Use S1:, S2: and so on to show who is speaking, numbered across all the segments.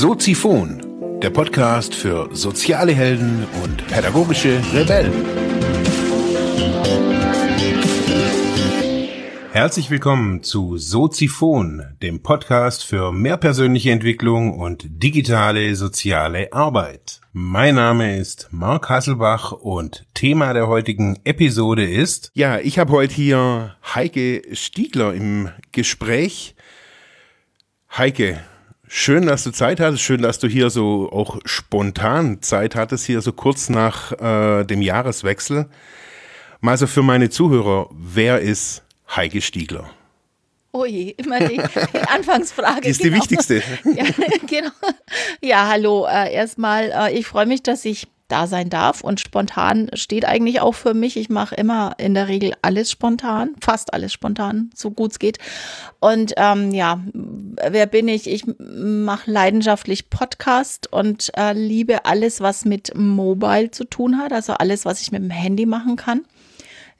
S1: Soziphon, der Podcast für soziale Helden und pädagogische Rebellen. Herzlich willkommen zu Soziphon, dem Podcast für mehr persönliche Entwicklung und digitale soziale Arbeit. Mein Name ist Marc Hasselbach und Thema der heutigen Episode ist... Ja, ich habe heute hier Heike Stiegler im Gespräch. Heike, Schön, dass du Zeit hattest. Schön, dass du hier so auch spontan Zeit hattest, hier so kurz nach äh, dem Jahreswechsel. Mal so für meine Zuhörer, wer ist Heike Stiegler?
S2: Ui, immer die, die Anfangsfrage.
S1: Die ist genau. die wichtigste.
S2: Ja, genau. Ja, hallo. Äh, erstmal, äh, ich freue mich, dass ich da sein darf. Und spontan steht eigentlich auch für mich. Ich mache immer in der Regel alles spontan, fast alles spontan, so gut es geht. Und ähm, ja, wer bin ich? Ich mache leidenschaftlich Podcast und äh, liebe alles, was mit Mobile zu tun hat, also alles, was ich mit dem Handy machen kann.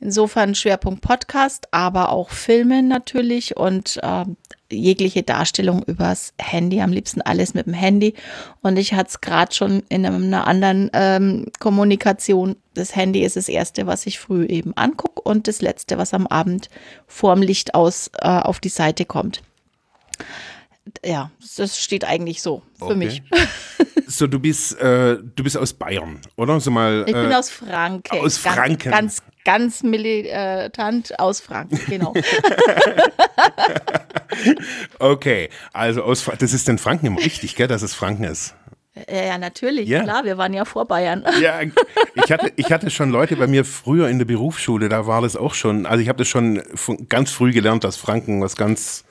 S2: Insofern Schwerpunkt Podcast, aber auch Filmen natürlich und äh, jegliche Darstellung übers Handy, am liebsten alles mit dem Handy. Und ich hatte es gerade schon in einer anderen ähm, Kommunikation. Das Handy ist das Erste, was ich früh eben angucke und das Letzte, was am Abend vorm Licht aus äh, auf die Seite kommt. Ja, das steht eigentlich so für okay. mich.
S1: So, du bist, äh, du bist aus Bayern, oder? So mal,
S2: ich bin äh, aus Franken.
S1: Aus Franken.
S2: Ganz, ganz militant aus Franken, genau.
S1: okay, also aus das ist in Franken immer richtig, gell, dass es Franken ist.
S2: Ja, ja, natürlich, ja. klar, wir waren ja vor Bayern.
S1: Ja, ich hatte, ich hatte schon Leute bei mir früher in der Berufsschule, da war das auch schon, also ich habe das schon ganz früh gelernt, dass Franken was ganz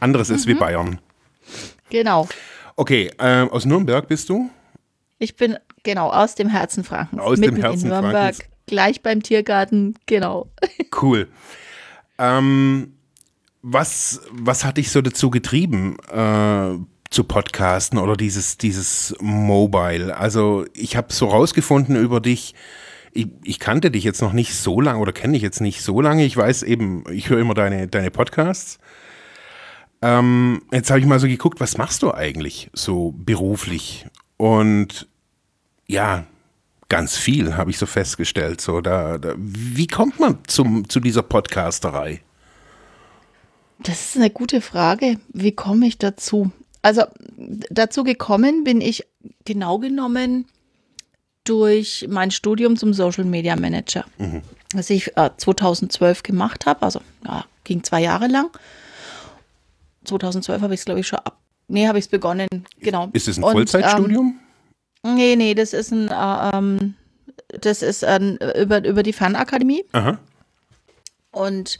S1: anderes mhm. ist wie mhm. Bayern.
S2: Genau.
S1: Okay, äh, aus Nürnberg bist du?
S2: Ich bin, genau, aus dem Herzen Frankens.
S1: Aus dem Herzen in Nürnberg. Frankens
S2: gleich beim Tiergarten, genau.
S1: Cool. Ähm, was, was hat dich so dazu getrieben, äh, zu podcasten oder dieses, dieses Mobile? Also ich habe so rausgefunden über dich, ich, ich, kannte dich jetzt noch nicht so lange oder kenne dich jetzt nicht so lange. Ich weiß eben, ich höre immer deine, deine Podcasts. Ähm, jetzt habe ich mal so geguckt, was machst du eigentlich so beruflich? Und ja, ganz viel, habe ich so festgestellt. So, da, da, wie kommt man zum, zu dieser Podcasterei?
S2: Das ist eine gute Frage. Wie komme ich dazu? Also dazu gekommen bin ich genau genommen durch mein Studium zum Social Media Manager, mhm. das ich äh, 2012 gemacht habe. Also ja, ging zwei Jahre lang. 2012 habe ich es, glaube ich, schon ab. Nee, habe ich es begonnen. Genau.
S1: Ist es ein Vollzeitstudium? Und, ähm,
S2: Nee, nee, das ist ein, äh, ähm, das ist ein, über, über die Fernakademie. Aha. Und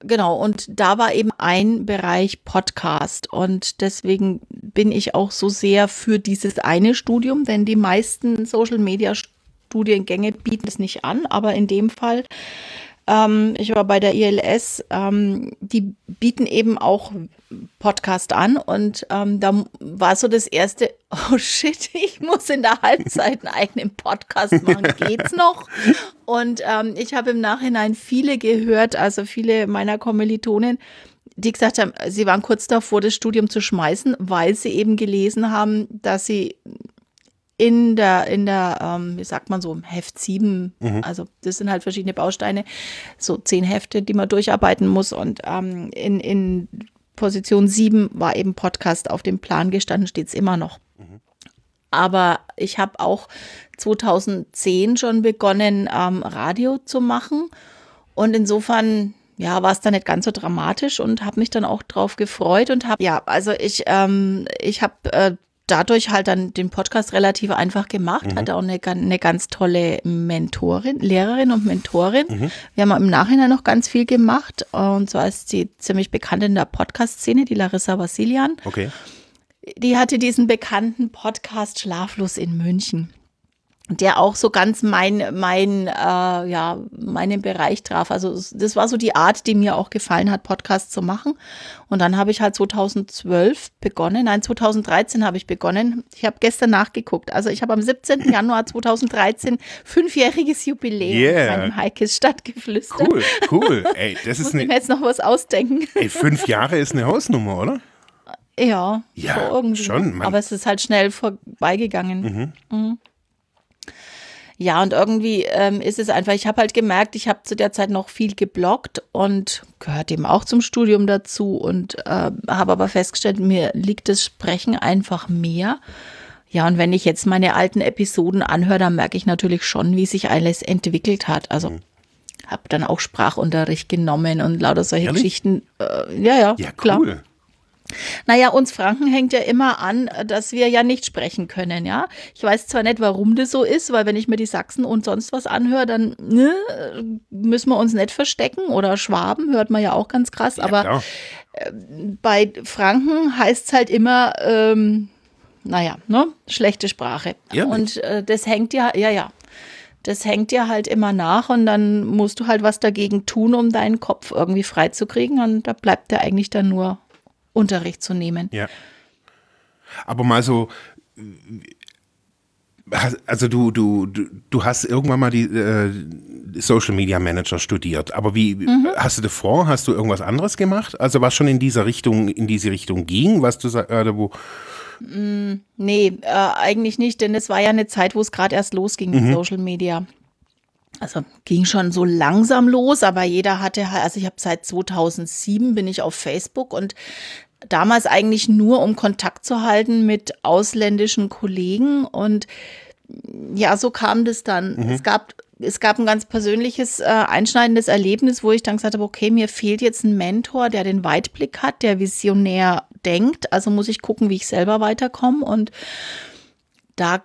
S2: genau, und da war eben ein Bereich Podcast. Und deswegen bin ich auch so sehr für dieses eine Studium, denn die meisten Social Media Studiengänge bieten es nicht an, aber in dem Fall ähm, ich war bei der ILS, ähm, die bieten eben auch Podcast an und ähm, da war so das erste, oh shit, ich muss in der Halbzeit einen eigenen Podcast machen, geht's noch? Und ähm, ich habe im Nachhinein viele gehört, also viele meiner Kommilitonen, die gesagt haben, sie waren kurz davor, das Studium zu schmeißen, weil sie eben gelesen haben, dass sie in der, in der, ähm, wie sagt man so, Heft 7, mhm. also das sind halt verschiedene Bausteine, so zehn Hefte, die man durcharbeiten muss. Und ähm, in, in Position 7 war eben Podcast auf dem Plan gestanden, steht es immer noch. Mhm. Aber ich habe auch 2010 schon begonnen, ähm, Radio zu machen. Und insofern ja, war es dann nicht ganz so dramatisch und habe mich dann auch drauf gefreut und habe, ja, also ich, ähm, ich habe äh, dadurch halt dann den Podcast relativ einfach gemacht, mhm. hatte auch eine, eine, ganz tolle Mentorin, Lehrerin und Mentorin. Mhm. Wir haben im Nachhinein noch ganz viel gemacht und zwar ist sie ziemlich bekannt in der Podcast-Szene, die Larissa Vassilian.
S1: Okay.
S2: Die hatte diesen bekannten Podcast Schlaflos in München der auch so ganz mein, mein, äh, ja, meinen Bereich traf. Also das war so die Art, die mir auch gefallen hat, Podcasts zu machen. Und dann habe ich halt 2012 begonnen, nein, 2013 habe ich begonnen. Ich habe gestern nachgeguckt. Also ich habe am 17. Januar 2013 fünfjähriges Jubiläum yeah. meinem Heikes stattgeflüstert.
S1: Cool, cool. Ey, das ist
S2: Muss ich mir jetzt noch was ausdenken.
S1: Ey, fünf Jahre ist eine Hausnummer, oder?
S2: Ja,
S1: Ja,
S2: so irgendwie.
S1: schon, man-
S2: Aber es ist halt schnell vorbeigegangen. Mhm. Ja, und irgendwie ähm, ist es einfach, ich habe halt gemerkt, ich habe zu der Zeit noch viel gebloggt und gehört eben auch zum Studium dazu und äh, habe aber festgestellt, mir liegt das Sprechen einfach mehr. Ja, und wenn ich jetzt meine alten Episoden anhöre, dann merke ich natürlich schon, wie sich alles entwickelt hat. Also
S1: Mhm.
S2: habe dann auch Sprachunterricht genommen und lauter solche
S1: Ehrlich?
S2: Geschichten. Äh, ja, ja,
S1: Ja,
S2: klar.
S1: cool.
S2: Naja, uns Franken hängt ja immer an, dass wir ja nicht sprechen können, ja. Ich weiß zwar nicht, warum das so ist, weil wenn ich mir die Sachsen und sonst was anhöre, dann ne, müssen wir uns nicht verstecken oder Schwaben hört man ja auch ganz krass,
S1: Ja,
S2: aber
S1: klar.
S2: bei Franken heißt es halt immer, ähm, naja, ne, schlechte Sprache.
S1: Ehrlich?
S2: Und äh, das hängt ja, ja, ja. Das hängt dir halt immer nach und dann musst du halt was dagegen tun, um deinen Kopf irgendwie freizukriegen. Und da bleibt dir eigentlich dann nur Unterricht zu nehmen.
S1: Ja. Aber mal so, also du, du, du, hast irgendwann mal die äh, Social Media Manager studiert, aber wie
S2: Mhm.
S1: hast du davor, hast du irgendwas anderes gemacht? Also was schon in dieser Richtung, in diese Richtung ging, was du sa- äh, wo,
S2: Nee, äh, eigentlich nicht, denn es war ja eine Zeit, wo es gerade erst losging mit Social Media. Also ging schon so langsam los, aber jeder hatte halt, also ich habe seit 2007 bin ich auf Facebook und damals eigentlich nur, um Kontakt zu halten mit ausländischen Kollegen und ja, so kam das dann. Es gab es gab ein ganz persönliches, äh, einschneidendes Erlebnis, wo ich dann gesagt habe, okay, mir fehlt jetzt ein Mentor, der den Weitblick hat, der visionär denkt. Also muss ich gucken, wie ich selber weiterkomme. Und da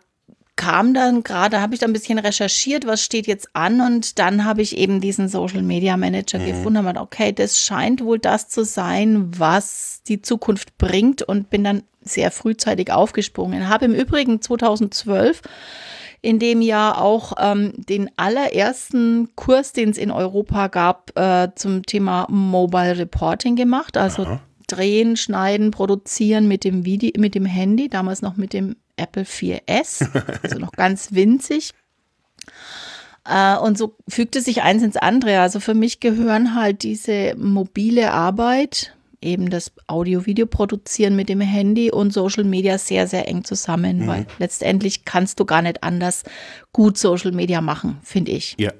S2: kam dann gerade, habe ich dann ein bisschen recherchiert, was steht jetzt an und dann habe ich eben diesen Social Media Manager gefunden, habe gedacht, okay, das scheint wohl das zu sein, was die Zukunft bringt und bin dann sehr frühzeitig aufgesprungen. Habe im Übrigen 2012 in dem Jahr auch ähm, den allerersten Kurs, den es in Europa gab, äh, zum Thema Mobile Reporting gemacht. Also drehen, schneiden, produzieren mit dem Video, mit dem Handy, damals noch mit dem Apple 4S, also noch ganz winzig. Äh, und so fügte sich eins ins andere. Also für mich gehören halt diese mobile Arbeit, eben das Audio-Video produzieren mit dem Handy und Social Media sehr, sehr eng zusammen, weil letztendlich kannst du gar nicht anders gut Social Media machen, finde ich.
S1: ja.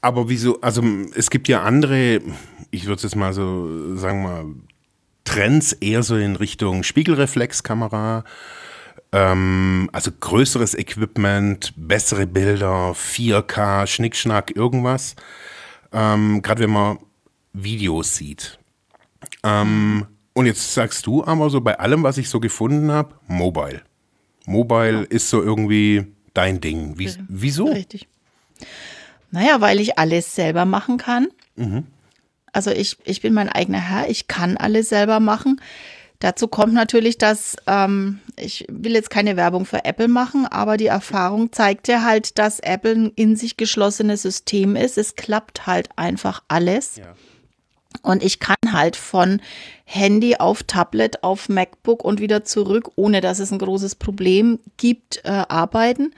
S1: Aber wieso, also es gibt ja andere, ich würde es jetzt mal so sagen mal, Trends eher so in Richtung Spiegelreflexkamera, ähm, also größeres Equipment, bessere Bilder, 4K, Schnickschnack, irgendwas. Ähm, Gerade wenn man Videos sieht. Ähm, und jetzt sagst du aber so bei allem, was ich so gefunden habe, Mobile. Mobile ist so irgendwie dein Ding. Wie, wieso?
S2: Richtig. Naja, weil ich alles selber machen kann. Also ich, ich bin mein eigener Herr, ich kann alles selber machen. Dazu kommt natürlich, dass ähm, ich will jetzt keine Werbung für Apple machen, aber die Erfahrung zeigt ja halt, dass Apple ein in sich geschlossenes System ist. Es klappt halt einfach alles.
S1: Ja.
S2: Und ich kann halt von Handy auf Tablet, auf MacBook und wieder zurück, ohne dass es ein großes Problem gibt, äh, arbeiten.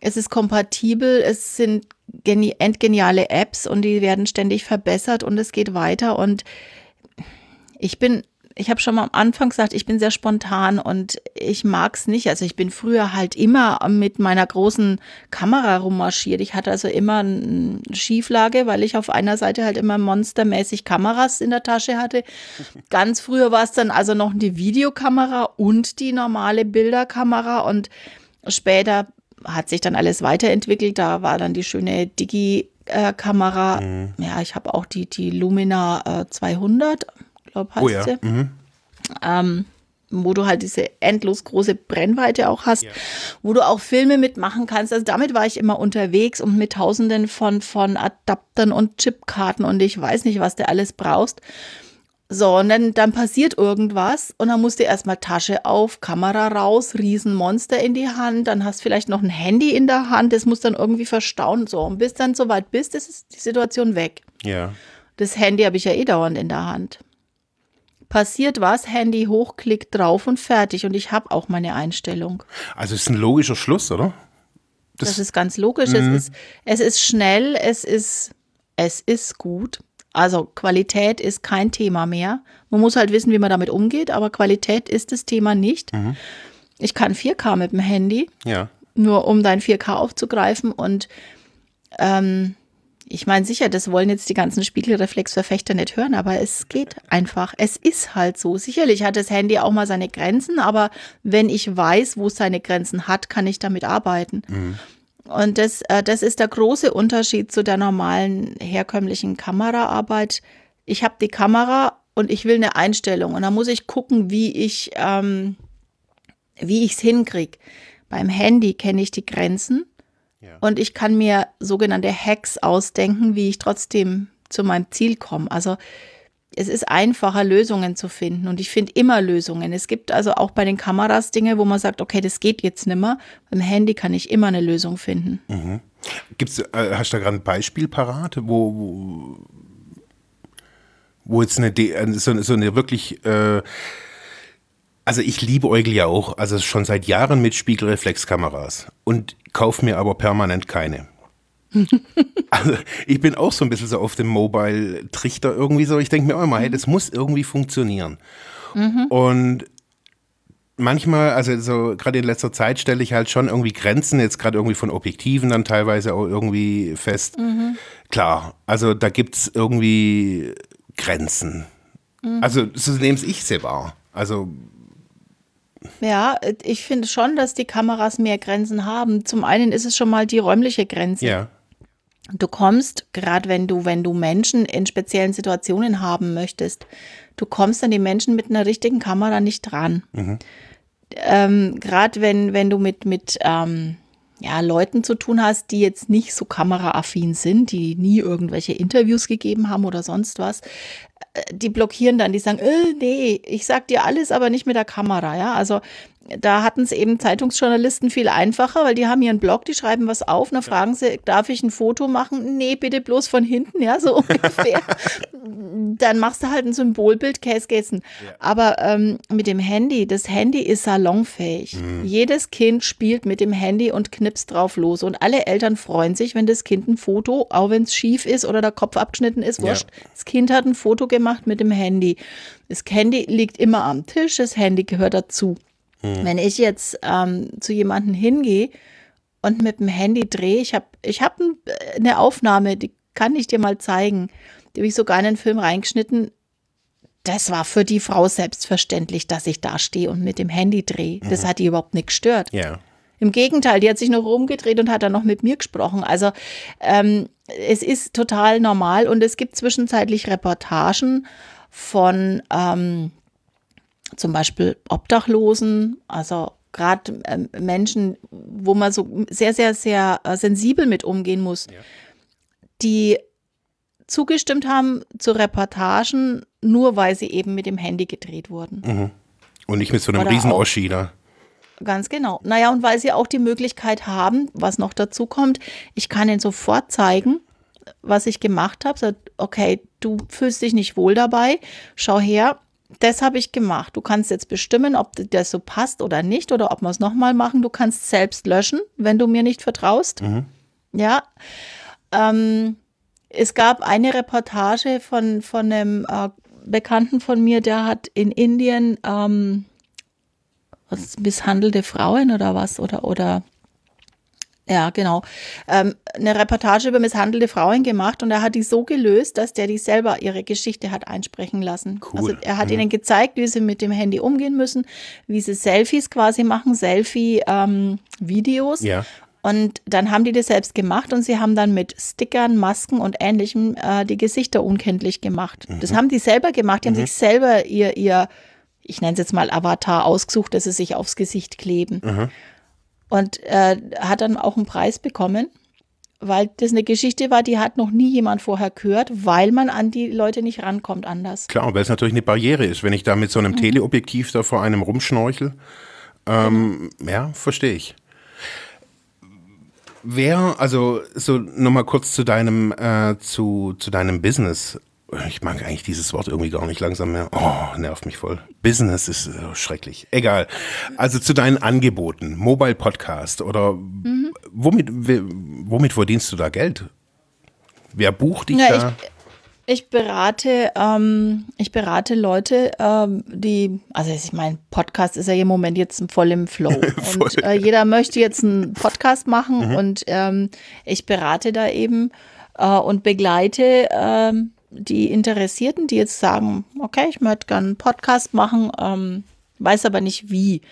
S2: Es ist kompatibel, es sind geni endgeniale Apps und die werden ständig verbessert und es geht weiter. Und ich bin, ich habe schon mal am Anfang gesagt, ich bin sehr spontan und ich mag's nicht. Also ich bin früher halt immer mit meiner großen Kamera rummarschiert. Ich hatte also immer eine Schieflage, weil ich auf einer Seite halt immer monstermäßig Kameras in der Tasche hatte. Ganz früher war es dann also noch die Videokamera und die normale Bilderkamera und später hat sich dann alles weiterentwickelt. Da war dann die schöne Digi-Kamera. Ja, ich habe auch die, die Lumina äh, 200, glaube heißt
S1: Oh ja.
S2: sie
S1: Mhm.
S2: ähm, wo du halt diese endlos große Brennweite auch hast, wo du auch Filme mitmachen kannst. Also damit war ich immer unterwegs und mit tausenden von, von Adaptern und Chipkarten und ich weiß nicht, was du alles brauchst. So, und dann, dann passiert irgendwas und dann musst du erstmal Tasche auf, Kamera raus, Riesenmonster in die Hand, dann hast vielleicht noch ein Handy in der Hand, das muss dann irgendwie verstauen. So, und bis dann soweit bist, ist die Situation weg.
S1: Ja.
S2: Das Handy habe ich ja eh dauernd in der Hand. Passiert was, Handy hoch, Klick drauf und fertig. Und ich habe auch meine Einstellung.
S1: Also es ist ein logischer Schluss, oder?
S2: Das, ist ganz logisch. Es, ist, es ist schnell, es ist, es ist gut. Also Qualität ist kein Thema mehr. Man muss halt wissen, wie man damit umgeht, aber Qualität ist das Thema nicht. Mhm. Ich kann 4K mit dem Handy,
S1: ja.
S2: nur um dein 4K aufzugreifen. Und ähm, ich meine, sicher, das wollen jetzt die ganzen Spiegelreflexverfechter nicht hören, aber es geht einfach. Es ist halt so. Sicherlich hat das Handy auch mal seine Grenzen, aber wenn ich weiß, wo es seine Grenzen hat, kann ich damit arbeiten. Mhm. Und das, äh, das ist der große Unterschied zu der normalen herkömmlichen Kameraarbeit. Ich habe die Kamera und ich will eine Einstellung und dann muss ich gucken, wie ich ähm, wie ich es hinkriege. Beim Handy kenne ich die Grenzen ja. und ich kann mir sogenannte Hacks ausdenken, wie ich trotzdem zu meinem Ziel komme. Also es ist einfacher, Lösungen zu finden. Und ich finde immer Lösungen. Es gibt also auch bei den Kameras Dinge, wo man sagt, okay, das geht jetzt nimmer. Beim Handy kann ich immer eine Lösung finden.
S1: Mhm. Gibt's, äh, hast du da gerade ein Beispiel parat, wo, wo, wo jetzt eine, äh, so, so eine wirklich, äh, also ich liebe Eugel ja auch, also schon seit Jahren mit Spiegelreflexkameras und kaufe mir aber permanent keine. also ich bin auch so ein bisschen so auf dem Mobile-Trichter irgendwie so. Ich denke mir auch immer, hey, das muss irgendwie funktionieren. Mhm. Und manchmal, also so gerade in letzter Zeit stelle ich halt schon irgendwie Grenzen, jetzt gerade irgendwie von Objektiven dann teilweise auch irgendwie fest. Mhm. Klar, also da gibt es irgendwie Grenzen. Mhm. Also so nehme ich sie wahr. Also
S2: ja, ich finde schon, dass die Kameras mehr Grenzen haben. Zum einen ist es schon mal die räumliche Grenze.
S1: Ja.
S2: Du kommst, gerade wenn du, wenn du Menschen in speziellen Situationen haben möchtest, du kommst an die Menschen mit einer richtigen Kamera nicht dran. Mhm. Ähm, gerade wenn, wenn du mit, mit ähm, ja, Leuten zu tun hast, die jetzt nicht so kameraaffin sind, die nie irgendwelche Interviews gegeben haben oder sonst was, die blockieren dann, die sagen, äh, nee, ich sag dir alles, aber nicht mit der Kamera, ja. Also da hatten es eben Zeitungsjournalisten viel einfacher, weil die haben ihren Blog, die schreiben was auf, dann fragen sie, darf ich ein Foto machen? Nee, bitte bloß von hinten, ja, so ungefähr. dann machst du halt ein Symbolbild, Case Gessen. Ja. Aber ähm, mit dem Handy, das Handy ist salonfähig. Mhm. Jedes Kind spielt mit dem Handy und knipst drauf los. Und alle Eltern freuen sich, wenn das Kind ein Foto, auch wenn es schief ist oder der Kopf abgeschnitten ist, wurscht. Ja. Das Kind hat ein Foto gemacht mit dem Handy. Das Handy liegt immer am Tisch, das Handy gehört dazu. Hm. Wenn ich jetzt ähm, zu jemandem hingehe und mit dem Handy drehe, ich habe ich hab eine Aufnahme, die kann ich dir mal zeigen. Die habe ich sogar in den Film reingeschnitten. Das war für die Frau selbstverständlich, dass ich da stehe und mit dem Handy drehe. Das mhm. hat die überhaupt nicht gestört.
S1: Ja.
S2: Im Gegenteil, die hat sich noch rumgedreht und hat dann noch mit mir gesprochen. Also ähm, es ist total normal und es gibt zwischenzeitlich Reportagen von ähm, zum Beispiel Obdachlosen, also gerade äh, Menschen, wo man so sehr, sehr, sehr äh, sensibel mit umgehen muss, ja. die zugestimmt haben zu Reportagen, nur weil sie eben mit dem Handy gedreht wurden.
S1: Mhm. Und nicht mit so einem riesen Oschi da.
S2: Ganz genau. Naja, und weil sie auch die Möglichkeit haben, was noch dazu kommt, ich kann ihnen sofort zeigen, was ich gemacht habe. So, okay, du fühlst dich nicht wohl dabei, schau her, das habe ich gemacht. Du kannst jetzt bestimmen, ob das so passt oder nicht oder ob wir es nochmal machen. Du kannst selbst löschen, wenn du mir nicht vertraust. Mhm. Ja. Ähm, es gab eine Reportage von, von einem äh, Bekannten von mir, der hat in Indien ähm, was, misshandelte Frauen oder was oder oder ja, genau. Ähm, eine Reportage über misshandelte Frauen gemacht und er hat die so gelöst, dass der die selber ihre Geschichte hat einsprechen lassen. Cool. Also er hat mhm. ihnen gezeigt, wie sie mit dem Handy umgehen müssen, wie sie Selfies quasi machen, Selfie-Videos. Ähm,
S1: ja.
S2: Und dann haben die das selbst gemacht und sie haben dann mit Stickern, Masken und ähnlichem äh, die Gesichter unkenntlich gemacht. Mhm. Das haben die selber gemacht. Die mhm. haben sich selber ihr, ihr, ich nenne es jetzt mal Avatar ausgesucht, dass sie sich aufs Gesicht kleben. Mhm. Und äh, hat dann auch einen Preis bekommen, weil das eine Geschichte war, die hat noch nie jemand vorher gehört, weil man an die Leute nicht rankommt anders.
S1: Klar, weil es natürlich eine Barriere ist, wenn ich da mit so einem mhm. Teleobjektiv da vor einem rumschnorchel. Ähm, mhm. Ja, verstehe ich. Wer, also so nochmal kurz zu deinem, äh, zu, zu deinem Business. Ich mag eigentlich dieses Wort irgendwie gar nicht langsam mehr. Oh, nervt mich voll. Business ist äh, schrecklich. Egal. Also zu deinen Angeboten, Mobile Podcast oder mhm. womit, womit verdienst du da Geld? Wer bucht dich ja,
S2: da? Ich berate, ähm, ich berate Leute, ähm, die, also ich meine, Podcast ist ja im Moment jetzt voll im Flow. voll. Und äh, jeder möchte jetzt einen Podcast machen mhm. und ähm, ich berate da eben äh, und begleite ähm, die Interessierten, die jetzt sagen, okay, ich möchte gerne einen Podcast machen, ähm, weiß aber nicht wie.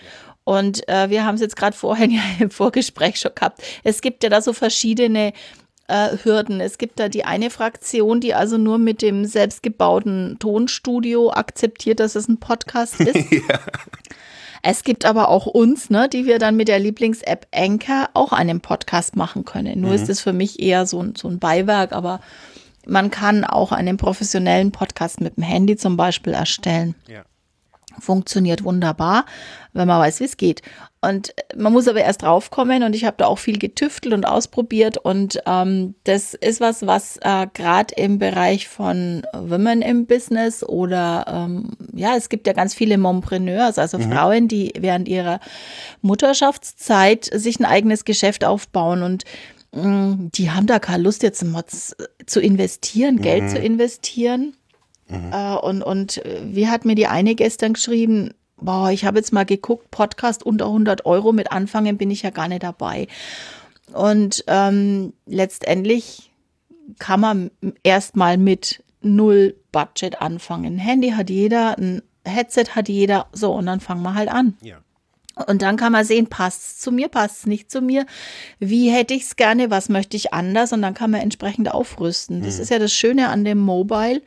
S2: Und äh, wir haben es jetzt gerade vorhin ja im Vorgespräch schon gehabt. Es gibt ja da so verschiedene äh, Hürden. Es gibt da die eine Fraktion, die also nur mit dem selbstgebauten Tonstudio akzeptiert, dass es ein Podcast ist. ja. Es gibt aber auch uns, ne, die wir dann mit der Lieblings-App Anchor auch einen Podcast machen können. Nur mhm. ist es für mich eher so, so ein Beiwerk, aber man kann auch einen professionellen Podcast mit dem Handy zum Beispiel erstellen. Ja funktioniert wunderbar, wenn man weiß, wie es geht. Und man muss aber erst draufkommen und ich habe da auch viel getüftelt und ausprobiert und ähm, das ist was, was äh, gerade im Bereich von Women im Business oder ähm, ja, es gibt ja ganz viele Mompreneurs, also mhm. Frauen, die während ihrer Mutterschaftszeit sich ein eigenes Geschäft aufbauen und mh, mm, die haben da keine Lust jetzt zu investieren, mhm. Geld zu investieren Mhm. Äh, und, und wie hat mir die eine gestern geschrieben, boah, ich habe jetzt mal geguckt, Podcast unter 100 Euro mit Anfangen bin ich ja gar nicht dabei. Und ähm, letztendlich kann man erstmal mit null Budget anfangen. Ein Handy hat jeder, ein Headset hat jeder, so und dann fangen wir halt an. Ja. Und dann kann man sehen, passt es zu mir, passt es nicht zu mir, wie hätte ich es gerne, was möchte ich anders und dann kann man entsprechend aufrüsten. Das mhm. ist ja das Schöne an dem Mobile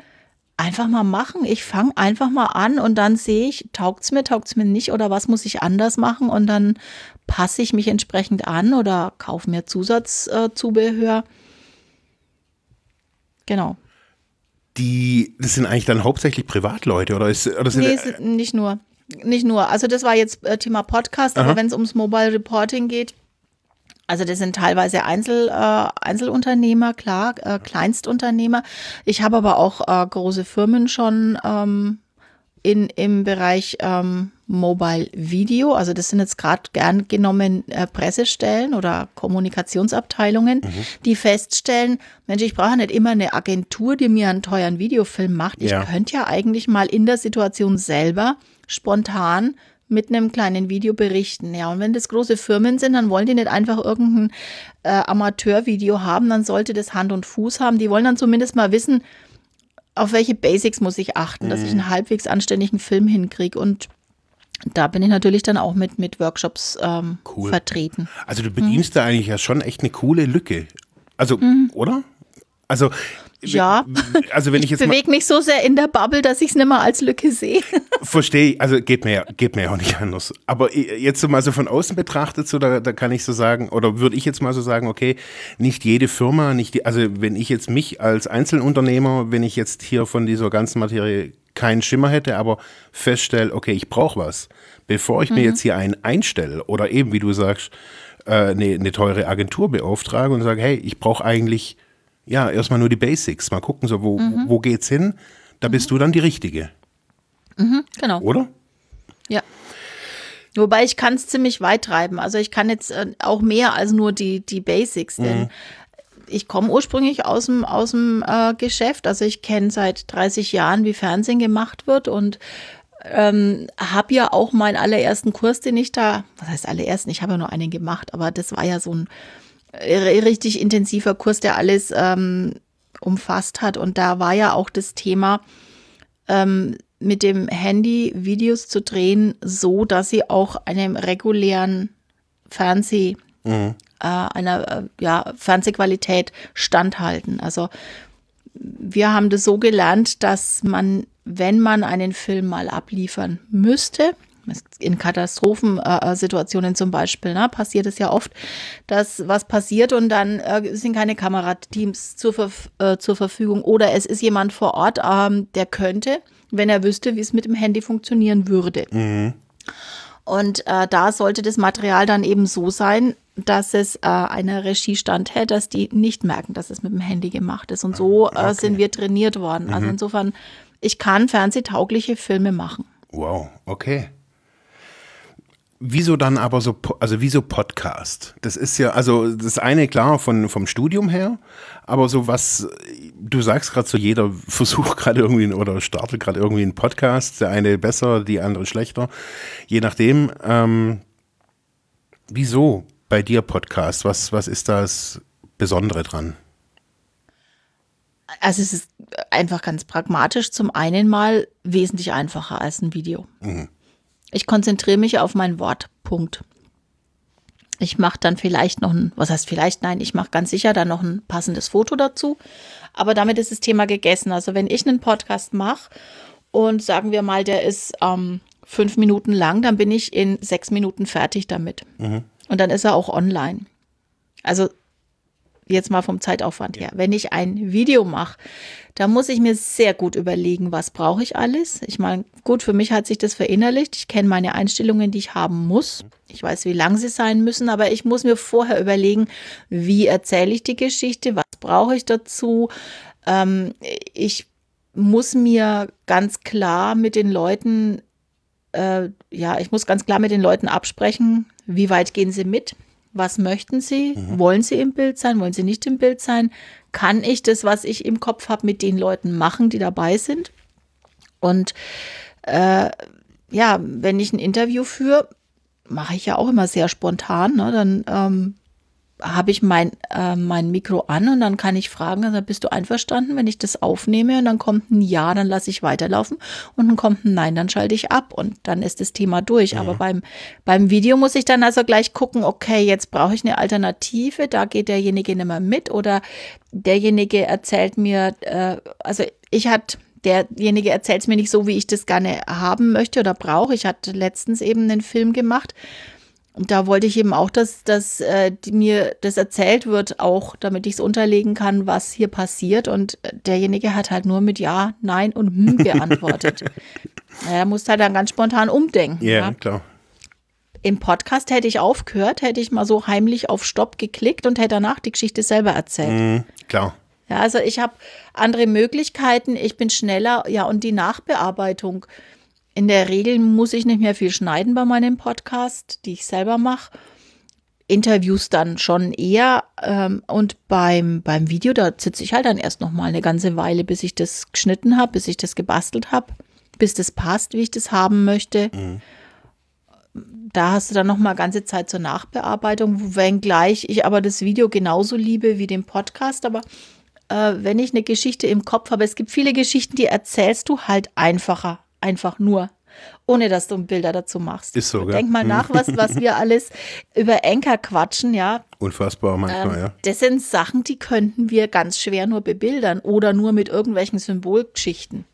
S2: einfach mal machen. Ich fange einfach mal an und dann sehe ich, taugt es mir, taugt es mir nicht oder was muss ich anders machen und dann passe ich mich entsprechend an oder kaufe mir Zusatzzubehör. Äh, genau.
S1: Die, das sind eigentlich dann hauptsächlich Privatleute oder ist oder
S2: sind nee, nicht nur. Nicht nur. Also das war jetzt äh, Thema Podcast, Aha. aber wenn es ums Mobile Reporting geht, also das sind teilweise Einzel, äh, Einzelunternehmer, klar, äh, Kleinstunternehmer. Ich habe aber auch äh, große Firmen schon ähm, in, im Bereich ähm, Mobile Video. Also das sind jetzt gerade gern genommen äh, Pressestellen oder Kommunikationsabteilungen, mhm. die feststellen, Mensch, ich brauche nicht immer eine Agentur, die mir einen teuren Videofilm macht. Ich ja. könnte ja eigentlich mal in der Situation selber spontan mit einem kleinen Video berichten. Ja, und wenn das große Firmen sind, dann wollen die nicht einfach irgendein äh, Amateurvideo haben, dann sollte das Hand und Fuß haben. Die wollen dann zumindest mal wissen, auf welche Basics muss ich achten, mhm. dass ich mhm. einen halbwegs anständigen Film hinkriege. Und da bin ich natürlich dann auch mit, mit Workshops ähm, cool. vertreten.
S1: Also du bedienst mhm. da eigentlich ja schon echt eine coole Lücke. Also, mhm. oder? Also
S2: ja, also wenn ich, ich jetzt bewege mich so sehr in der Bubble, dass ich es nicht mehr als Lücke sehe.
S1: Verstehe, also geht mir, geht mir auch nicht anders. Aber jetzt so mal so von außen betrachtet, so da, da kann ich so sagen, oder würde ich jetzt mal so sagen, okay, nicht jede Firma, nicht die, also wenn ich jetzt mich als Einzelunternehmer, wenn ich jetzt hier von dieser ganzen Materie keinen Schimmer hätte, aber feststelle, okay, ich brauche was, bevor ich mhm. mir jetzt hier einen einstelle oder eben, wie du sagst, äh, eine, eine teure Agentur beauftrage und sage, hey, ich brauche eigentlich ja, erstmal nur die Basics. Mal gucken, so, wo, mhm. wo geht's hin? Da bist mhm. du dann die Richtige.
S2: Mhm, genau.
S1: Oder?
S2: Ja. Wobei ich kann es ziemlich weit treiben. Also ich kann jetzt äh, auch mehr als nur die, die Basics, denn mhm. Ich komme ursprünglich aus dem, aus dem äh, Geschäft. Also ich kenne seit 30 Jahren, wie Fernsehen gemacht wird und ähm, habe ja auch meinen allerersten Kurs, den ich da, was heißt allerersten, ich habe ja nur einen gemacht, aber das war ja so ein richtig intensiver Kurs, der alles ähm, umfasst hat. Und da war ja auch das Thema, ähm, mit dem Handy Videos zu drehen, so dass sie auch einem regulären Fernseh, mhm. Äh, einer äh, ja, Fernsehqualität standhalten. Also wir haben das so gelernt, dass man, wenn man einen Film mal abliefern müsste, in Katastrophensituationen zum Beispiel, ne, passiert es ja oft, dass was passiert und dann äh, sind keine Kamerateams zur, äh, zur Verfügung oder es ist jemand vor Ort, ähm, der könnte, wenn er wüsste, wie es mit dem Handy funktionieren würde. Mhm. Und äh, da sollte das Material dann eben so sein, dass es äh, einer Regie standhält, dass die nicht merken, dass es mit dem Handy gemacht ist. Und so äh, okay. sind wir trainiert worden. Also mhm. Also insofern, ich kann fernsehtaugliche Filme machen.
S1: Wow, okay. Wieso dann aber so, also wieso Podcast? Das ist ja, also das eine klar von, vom Studium her, aber so was du sagst gerade so, jeder versucht gerade irgendwie oder startet gerade irgendwie einen Podcast, der eine besser, die andere schlechter, je nachdem. Ähm, wieso bei dir Podcast? Was, was ist das Besondere dran?
S2: Also es ist einfach ganz pragmatisch. Zum einen mal wesentlich einfacher als ein Video. Mhm. Ich konzentriere mich auf mein Wort. Punkt. Ich mache dann vielleicht noch ein, was heißt vielleicht? Nein, ich mache ganz sicher dann noch ein passendes Foto dazu. Aber damit ist das Thema gegessen. Also wenn ich einen Podcast mache und sagen wir mal, der ist ähm, fünf Minuten lang, dann bin ich in sechs Minuten fertig damit. Mhm. Und dann ist er auch online. Also jetzt mal vom Zeitaufwand her. Wenn ich ein Video mache, da muss ich mir sehr gut überlegen, was brauche ich alles. Ich meine, gut, für mich hat sich das verinnerlicht. Ich kenne meine Einstellungen, die ich haben muss. Ich weiß, wie lang sie sein müssen, aber ich muss mir vorher überlegen, wie erzähle ich die Geschichte, was brauche ich dazu. Ähm, ich muss mir ganz klar mit den Leuten, äh, ja, ich muss ganz klar mit den Leuten absprechen, wie weit gehen sie mit was möchten Sie? Mhm. Wollen Sie im Bild sein? Wollen Sie nicht im Bild sein? Kann ich das, was ich im Kopf habe, mit den Leuten machen, die dabei sind? Und äh, ja, wenn ich ein Interview führe, mache ich ja auch immer sehr spontan. Ne? Dann ähm, habe ich mein, äh, mein Mikro an und dann kann ich fragen, also bist du einverstanden, wenn ich das aufnehme und dann kommt ein Ja, dann lasse ich weiterlaufen und dann kommt ein Nein, dann schalte ich ab und dann ist das Thema durch. Mhm. Aber beim, beim Video muss ich dann also gleich gucken, okay, jetzt brauche ich eine Alternative, da geht derjenige nicht mehr mit oder derjenige erzählt mir, äh, also ich hatte derjenige erzählt es mir nicht so, wie ich das gerne haben möchte oder brauche. Ich hatte letztens eben einen Film gemacht und da wollte ich eben auch, dass, dass äh, mir das erzählt wird, auch damit ich es unterlegen kann, was hier passiert. Und derjenige hat halt nur mit Ja, Nein und Hm geantwortet. er musste halt dann ganz spontan umdenken.
S1: Yeah, ja, klar.
S2: Im Podcast hätte ich aufgehört, hätte ich mal so heimlich auf Stopp geklickt und hätte danach die Geschichte selber erzählt.
S1: Mm, klar.
S2: Ja, also ich habe andere Möglichkeiten, ich bin schneller, ja, und die Nachbearbeitung in der Regel muss ich nicht mehr viel schneiden bei meinem Podcast, die ich selber mache. Interviews dann schon eher. Ähm, und beim, beim Video, da sitze ich halt dann erst noch mal eine ganze Weile, bis ich das geschnitten habe, bis ich das gebastelt habe, bis das passt, wie ich das haben möchte. Mhm. Da hast du dann noch mal ganze Zeit zur Nachbearbeitung, wenngleich ich aber das Video genauso liebe wie den Podcast. Aber äh, wenn ich eine Geschichte im Kopf habe, es gibt viele Geschichten, die erzählst du halt einfacher einfach nur, ohne dass du Bilder dazu machst.
S1: Ist so, gell?
S2: Denk mal nach, was, was wir alles über Enker quatschen, ja.
S1: Unfassbar manchmal, ähm, ja.
S2: Das sind Sachen, die könnten wir ganz schwer nur bebildern oder nur mit irgendwelchen Symbolgeschichten.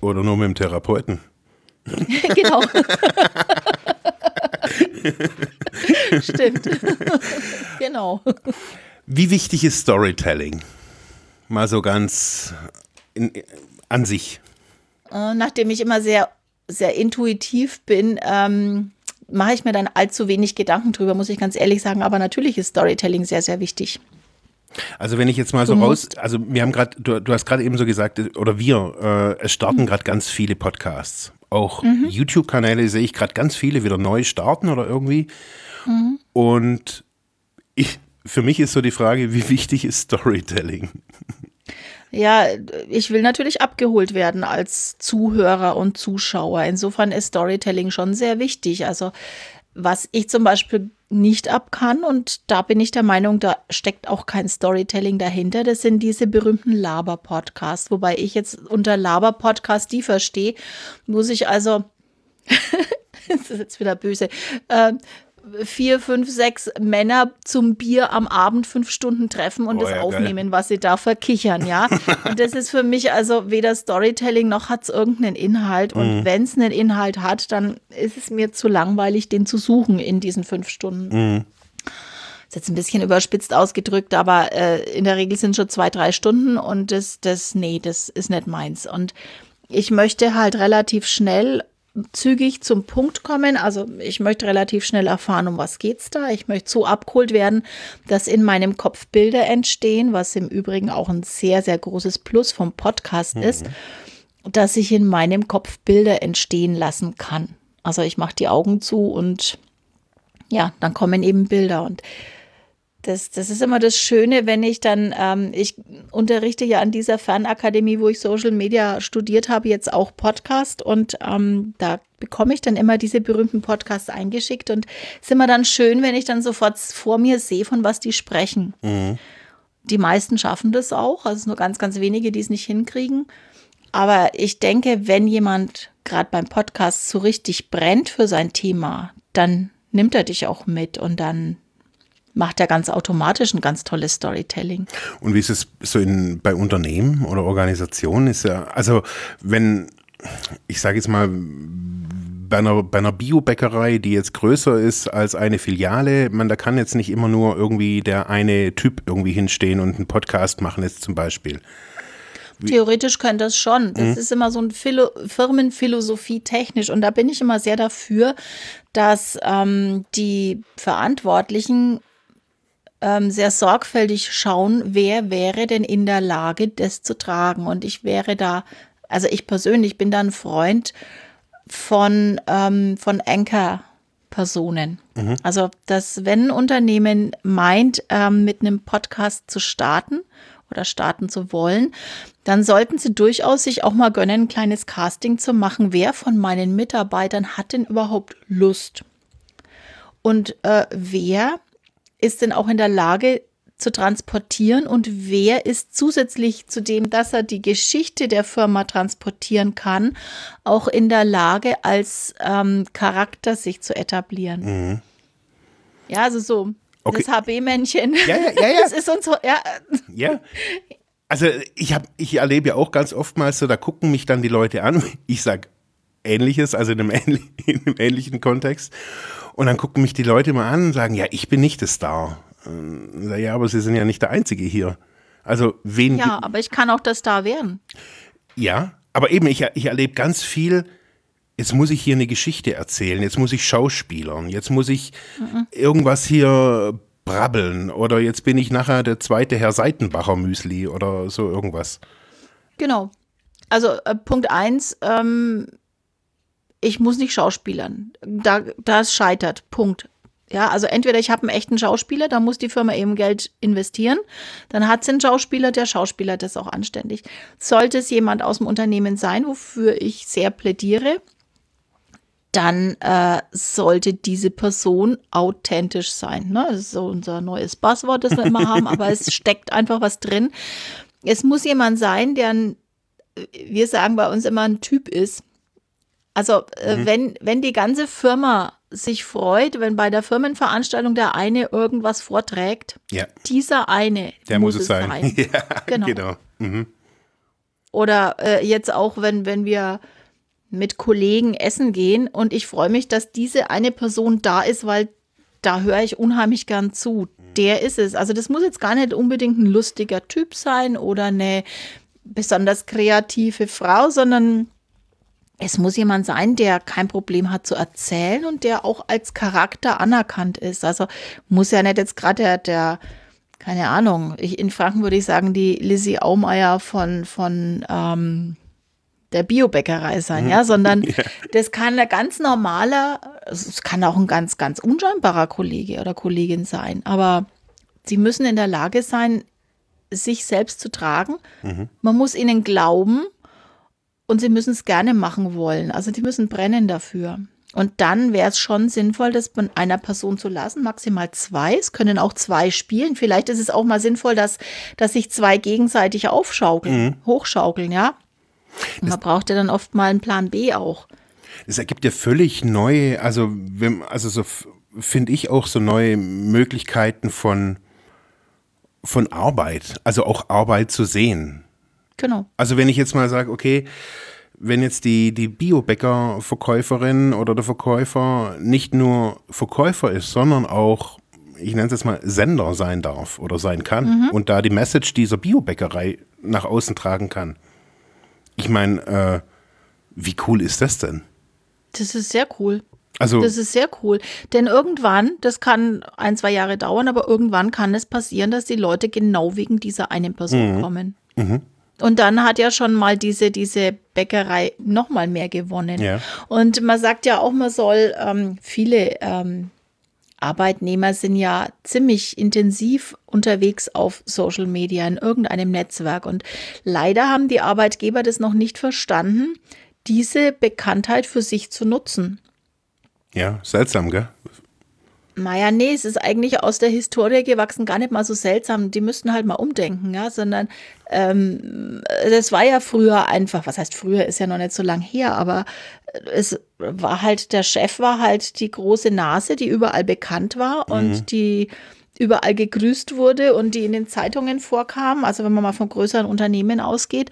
S1: Oder nur mit dem Therapeuten.
S2: genau. Stimmt. genau.
S1: Wie wichtig ist Storytelling? Mal so ganz in, an sich.
S2: Äh, nachdem ich immer sehr, sehr intuitiv bin, ähm, mache ich mir dann allzu wenig Gedanken drüber, muss ich ganz ehrlich sagen. Aber natürlich ist Storytelling sehr, sehr wichtig.
S1: Also wenn ich jetzt mal so raus, also wir haben gerade, du, du, hast gerade eben so gesagt, oder wir, äh, es starten mhm. gerade ganz viele Podcasts. Auch mhm. YouTube-Kanäle sehe ich gerade ganz viele wieder neu starten oder irgendwie. Mhm. Und ich, für mich ist so die Frage, wie wichtig ist Storytelling?
S2: Ja, ich will natürlich abgeholt werden als Zuhörer und Zuschauer. Insofern ist Storytelling schon sehr wichtig. Also was ich zum Beispiel nicht ab kann, und da bin ich der Meinung, da steckt auch kein Storytelling dahinter, das sind diese berühmten Laber-Podcasts. Wobei ich jetzt unter Laber-Podcast die verstehe, muss ich also, das ist jetzt wieder böse, äh, vier, fünf, sechs Männer zum Bier am Abend fünf Stunden treffen und oh, das ja, aufnehmen, geil. was sie da verkichern, ja. und das ist für mich also weder Storytelling noch hat es irgendeinen Inhalt. Und mhm. wenn es einen Inhalt hat, dann ist es mir zu langweilig, den zu suchen in diesen fünf Stunden. Mhm. ist jetzt ein bisschen überspitzt ausgedrückt, aber äh, in der Regel sind schon zwei, drei Stunden und das, das, nee, das ist nicht meins. Und ich möchte halt relativ schnell zügig zum Punkt kommen. Also ich möchte relativ schnell erfahren, um was geht's da. Ich möchte so abgeholt werden, dass in meinem Kopf Bilder entstehen, was im Übrigen auch ein sehr, sehr großes Plus vom Podcast mhm. ist, dass ich in meinem Kopf Bilder entstehen lassen kann. Also ich mache die Augen zu und ja, dann kommen eben Bilder und das, das ist immer das Schöne, wenn ich dann, ähm, ich unterrichte ja an dieser Fernakademie, wo ich Social Media studiert habe, jetzt auch Podcast und ähm, da bekomme ich dann immer diese berühmten Podcasts eingeschickt und es ist immer dann schön, wenn ich dann sofort vor mir sehe, von was die sprechen. Mhm. Die meisten schaffen das auch, also es nur ganz, ganz wenige, die es nicht hinkriegen. Aber ich denke, wenn jemand gerade beim Podcast so richtig brennt für sein Thema, dann nimmt er dich auch mit und dann macht er ganz automatisch ein ganz tolles Storytelling.
S1: Und wie ist es so in, bei Unternehmen oder Organisationen? Ist ja, also wenn, ich sage jetzt mal, bei einer, bei einer Biobäckerei, die jetzt größer ist als eine Filiale, man, da kann jetzt nicht immer nur irgendwie der eine Typ irgendwie hinstehen und einen Podcast machen, jetzt zum Beispiel.
S2: Theoretisch könnte das schon. Das mhm. ist immer so ein Philo Firmenphilosophie technisch. Und da bin ich immer sehr dafür, dass ähm, die Verantwortlichen ähm, sehr sorgfältig schauen, wer wäre denn in der Lage, das zu tragen. Und ich wäre da, also ich persönlich bin da ein Freund von, ähm, von Anchor-Personen. Mhm. Also, dass wenn ein Unternehmen meint, ähm, mit einem Podcast zu starten oder starten zu wollen, dann sollten sie durchaus sich auch mal gönnen, ein kleines Casting zu machen. Wer von meinen Mitarbeitern hat denn überhaupt Lust? Und äh, wer ist denn auch in der Lage zu transportieren und wer ist zusätzlich zu dem, dass er die Geschichte der Firma transportieren kann, auch in der Lage, als ähm, Charakter sich zu etablieren. Mhm. Ja, also so. Okay. Das HB-Männchen.
S1: Ja, ja, ja, ja.
S2: Das ist uns so, ja.
S1: Ja. Also ich habe, ich erlebe ja auch ganz oftmals so, da gucken mich dann die Leute an. Ich sage Ähnliches, also in einem, ähnlich, in einem ähnlichen Kontext. Und dann gucken mich die Leute mal an und sagen, ja, ich bin nicht der Star. Ja, aber sie sind ja nicht der Einzige hier. Also wen.
S2: Ja, aber ich kann auch der Star werden.
S1: Ja, aber eben, ich, ich erlebe ganz viel, jetzt muss ich hier eine Geschichte erzählen, jetzt muss ich Schauspielern, jetzt muss ich mhm. irgendwas hier brabbeln oder jetzt bin ich nachher der zweite Herr Seitenbacher Müsli oder so irgendwas.
S2: Genau. Also äh, Punkt eins, ähm, ich muss nicht schauspielern. Da, das scheitert. Punkt. Ja, also entweder ich habe einen echten Schauspieler, da muss die Firma eben Geld investieren. Dann hat sie einen Schauspieler, der Schauspieler das auch anständig. Sollte es jemand aus dem Unternehmen sein, wofür ich sehr plädiere, dann äh, sollte diese Person authentisch sein. Ne? Das ist so unser neues Buzzword, das wir immer haben, aber es steckt einfach was drin. Es muss jemand sein, der ein, wir sagen bei uns immer ein Typ ist. Also äh, mhm. wenn, wenn die ganze Firma sich freut, wenn bei der Firmenveranstaltung der eine irgendwas vorträgt, ja. dieser eine
S1: der muss, muss es sein. sein. ja,
S2: genau. genau. Mhm. Oder äh, jetzt auch, wenn, wenn wir mit Kollegen essen gehen und ich freue mich, dass diese eine Person da ist, weil da höre ich unheimlich gern zu. Der ist es. Also das muss jetzt gar nicht unbedingt ein lustiger Typ sein oder eine besonders kreative Frau, sondern es muss jemand sein, der kein Problem hat zu erzählen und der auch als Charakter anerkannt ist. Also muss ja nicht jetzt gerade der, der, keine Ahnung, ich, in Franken würde ich sagen, die Lizzie Aumeier von, von ähm, der Biobäckerei sein, ja, sondern ja. das kann ein ganz normaler, es kann auch ein ganz, ganz unscheinbarer Kollege oder Kollegin sein, aber sie müssen in der Lage sein, sich selbst zu tragen. Mhm. Man muss ihnen glauben und sie müssen es gerne machen wollen. Also die müssen brennen dafür. Und dann wäre es schon sinnvoll, das von einer Person zu lassen, maximal zwei. Es können auch zwei spielen. Vielleicht ist es auch mal sinnvoll, dass, dass sich zwei gegenseitig aufschaukeln, mhm. hochschaukeln, ja. Und man braucht ja dann oft mal einen Plan B auch.
S1: Es ergibt ja völlig neue, also, also so finde ich auch so neue Möglichkeiten von, von Arbeit, also auch Arbeit zu sehen.
S2: Genau.
S1: Also wenn ich jetzt mal sage, okay, wenn jetzt die, die Biobäcker-Verkäuferin oder der Verkäufer nicht nur Verkäufer ist, sondern auch, ich nenne es jetzt mal, Sender sein darf oder sein kann mhm. und da die Message dieser Biobäckerei nach außen tragen kann. Ich meine, äh, wie cool ist das denn?
S2: Das ist sehr cool. Also, das ist sehr cool. Denn irgendwann, das kann ein, zwei Jahre dauern, aber irgendwann kann es passieren, dass die Leute genau wegen dieser einen Person mhm. kommen. Mhm. Und dann hat ja schon mal diese, diese Bäckerei noch mal mehr gewonnen. Ja. Und man sagt ja auch, man soll ähm, viele ähm, Arbeitnehmer sind ja ziemlich intensiv unterwegs auf Social Media in irgendeinem Netzwerk. Und leider haben die Arbeitgeber das noch nicht verstanden, diese Bekanntheit für sich zu nutzen.
S1: Ja, seltsam, gell?
S2: Naja, nee, es ist eigentlich aus der Historie gewachsen, gar nicht mal so seltsam. Die müssten halt mal umdenken, ja, sondern ähm, das war ja früher einfach, was heißt früher, ist ja noch nicht so lang her, aber es war halt, der Chef war halt die große Nase, die überall bekannt war mhm. und die überall gegrüßt wurde und die in den Zeitungen vorkam, also wenn man mal von größeren Unternehmen ausgeht.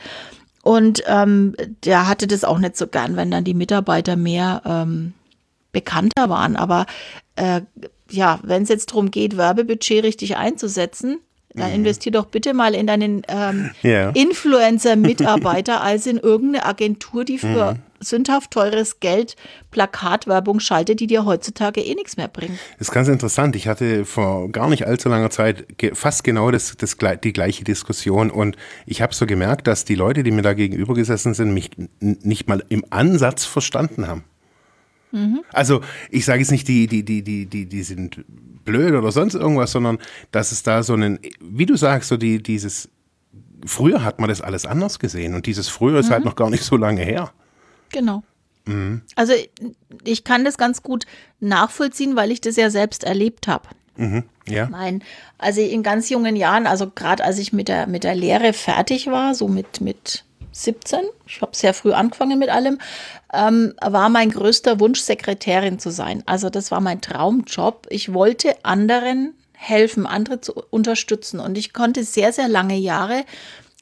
S2: Und ähm, der hatte das auch nicht so gern, wenn dann die Mitarbeiter mehr ähm, bekannter waren. Aber äh, ja, wenn es jetzt darum geht, Werbebudget richtig einzusetzen, dann mhm. investier doch bitte mal in deinen ähm, yeah. Influencer-Mitarbeiter als in irgendeine Agentur, die für mhm. sündhaft teures Geld Plakatwerbung schaltet, die dir heutzutage eh nichts mehr bringt.
S1: Das ist ganz interessant. Ich hatte vor gar nicht allzu langer Zeit fast genau das, das, die gleiche Diskussion und ich habe so gemerkt, dass die Leute, die mir da gegenüber gesessen sind, mich nicht mal im Ansatz verstanden haben. Mhm. Also ich sage jetzt nicht, die, die, die, die, die, die sind blöd oder sonst irgendwas, sondern dass es da so einen, wie du sagst, so die, dieses, früher hat man das alles anders gesehen und dieses früher mhm. ist halt mhm. noch gar nicht so lange her.
S2: Genau. Mhm. Also ich kann das ganz gut nachvollziehen, weil ich das ja selbst erlebt habe.
S1: Mhm. Ja.
S2: Mein, also in ganz jungen Jahren, also gerade als ich mit der, mit der Lehre fertig war, so mit, mit 17, ich habe sehr früh angefangen mit allem, ähm, war mein größter Wunsch, Sekretärin zu sein. Also das war mein Traumjob. Ich wollte anderen helfen, andere zu unterstützen. Und ich konnte sehr, sehr lange Jahre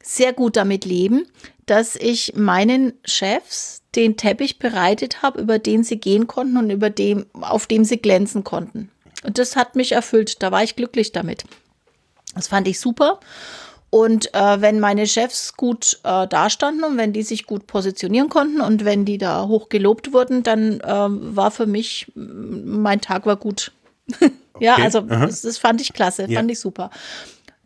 S2: sehr gut damit leben, dass ich meinen Chefs den Teppich bereitet habe, über den sie gehen konnten und über dem, auf dem sie glänzen konnten. Und das hat mich erfüllt. Da war ich glücklich damit. Das fand ich super. Und äh, wenn meine Chefs gut äh, dastanden und wenn die sich gut positionieren konnten und wenn die da hoch gelobt wurden, dann äh, war für mich, mein Tag war gut. ja, okay. also das, das, fand ich klasse, ja. fand ich super.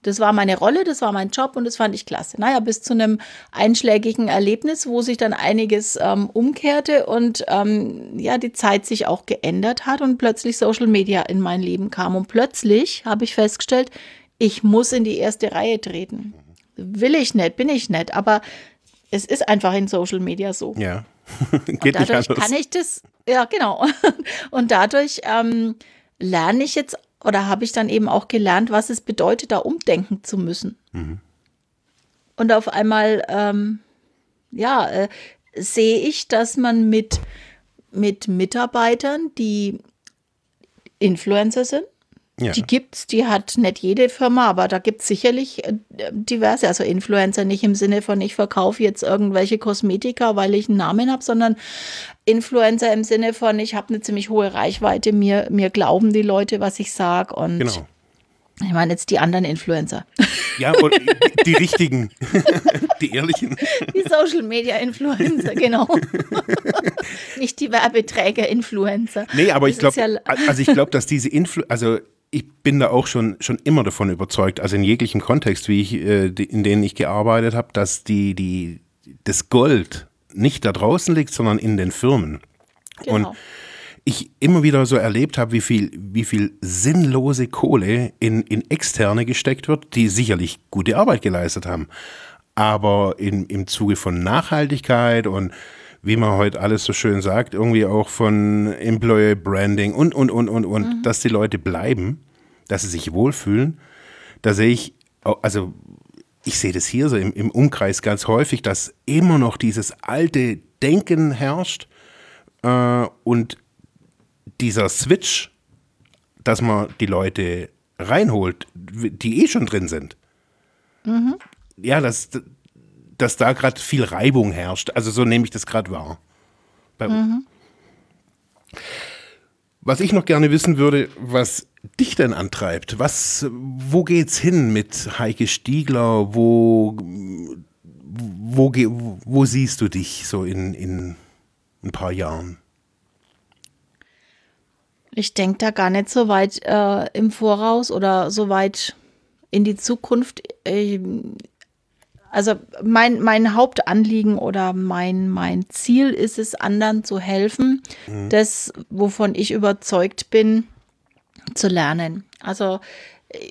S2: Das war meine Rolle, das war mein Job und das fand ich klasse. Naja, bis zu einem einschlägigen Erlebnis, wo sich dann einiges ähm, umkehrte und ähm, ja, die Zeit sich auch geändert hat und plötzlich Social Media in mein Leben kam. Und plötzlich habe ich festgestellt, ich muss in die erste Reihe treten. Will ich nicht, bin ich nicht, aber es ist einfach in Social Media so.
S1: Ja.
S2: Geht Und dadurch kann ich das, ja, genau. Und dadurch ähm, lerne ich jetzt oder habe ich dann eben auch gelernt, was es bedeutet, da umdenken zu müssen. Mhm. Und auf einmal, ähm, ja, äh, sehe ich, dass man mit, mit Mitarbeitern, die Influencer sind, ja. Die gibt's, die hat nicht jede Firma, aber da gibt es sicherlich äh, diverse, also Influencer nicht im Sinne von, ich verkaufe jetzt irgendwelche Kosmetika, weil ich einen Namen habe, sondern Influencer im Sinne von, ich habe eine ziemlich hohe Reichweite, mir, mir glauben die Leute, was ich sage und genau. Ich meine jetzt die anderen Influencer.
S1: Ja, und die richtigen, die ehrlichen.
S2: Die Social Media Influencer, genau. Nicht die Werbeträger-Influencer.
S1: Nee, aber das ich glaube, ja also ich glaube, dass diese Influ also ich bin da auch schon, schon immer davon überzeugt, also in jeglichem Kontext, wie ich, äh, in denen ich gearbeitet habe, dass die, die, das Gold nicht da draußen liegt, sondern in den Firmen. Genau. Und ich immer wieder so erlebt habe, wie viel, wie viel sinnlose Kohle in, in Externe gesteckt wird, die sicherlich gute Arbeit geleistet haben. Aber in, im Zuge von Nachhaltigkeit und wie man heute alles so schön sagt, irgendwie auch von Employee Branding und, und, und, und, und, mhm. dass die Leute bleiben, dass sie sich wohlfühlen. Da sehe ich, also ich sehe das hier so im, im Umkreis ganz häufig, dass immer noch dieses alte Denken herrscht äh, und dieser Switch, dass man die Leute reinholt, die eh schon drin sind. Mhm. Ja, das, dass da gerade viel Reibung herrscht. Also so nehme ich das gerade wahr. Mhm. Was ich noch gerne wissen würde, was dich denn antreibt. Was, wo geht's hin mit Heike Stiegler? Wo, wo, wo siehst du dich so in, in ein paar Jahren?
S2: Ich denke da gar nicht so weit äh, im Voraus oder so weit in die Zukunft. Ich, also mein, mein Hauptanliegen oder mein, mein Ziel ist es, anderen zu helfen. Mhm. Das, wovon ich überzeugt bin, zu lernen. Also